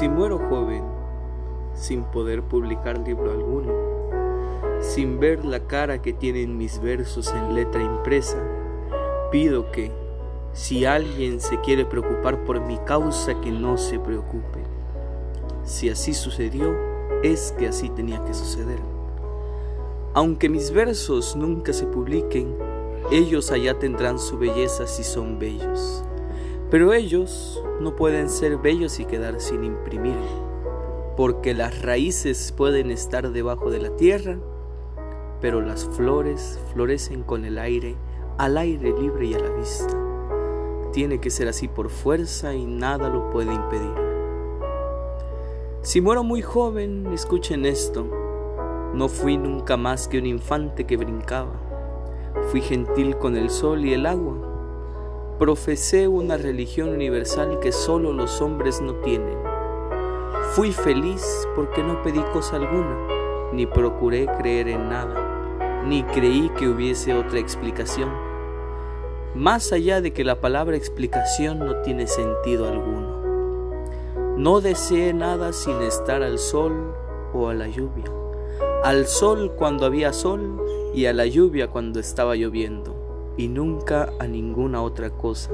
Si muero joven, sin poder publicar libro alguno, sin ver la cara que tienen mis versos en letra impresa, pido que, si alguien se quiere preocupar por mi causa, que no se preocupe. Si así sucedió, es que así tenía que suceder. Aunque mis versos nunca se publiquen, ellos allá tendrán su belleza si son bellos. Pero ellos no pueden ser bellos y quedar sin imprimir, porque las raíces pueden estar debajo de la tierra, pero las flores florecen con el aire, al aire libre y a la vista. Tiene que ser así por fuerza y nada lo puede impedir. Si muero muy joven, escuchen esto, no fui nunca más que un infante que brincaba, fui gentil con el sol y el agua, profesé una religión universal que solo los hombres no tienen. Fui feliz porque no pedí cosa alguna, ni procuré creer en nada, ni creí que hubiese otra explicación, más allá de que la palabra explicación no tiene sentido alguno. No deseé nada sin estar al sol o a la lluvia, al sol cuando había sol y a la lluvia cuando estaba lloviendo y nunca a ninguna otra cosa.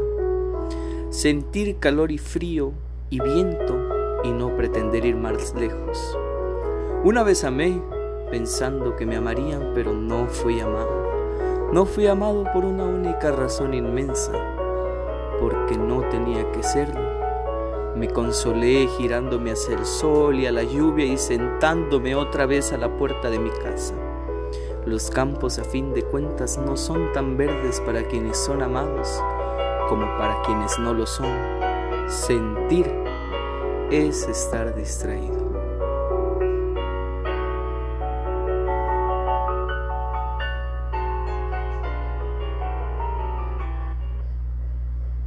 Sentir calor y frío y viento y no pretender ir más lejos. Una vez amé pensando que me amarían, pero no fui amado. No fui amado por una única razón inmensa, porque no tenía que serlo. Me consolé girándome hacia el sol y a la lluvia y sentándome otra vez a la puerta de mi casa. Los campos a fin de cuentas no son tan verdes para quienes son amados como para quienes no lo son. Sentir es estar distraído.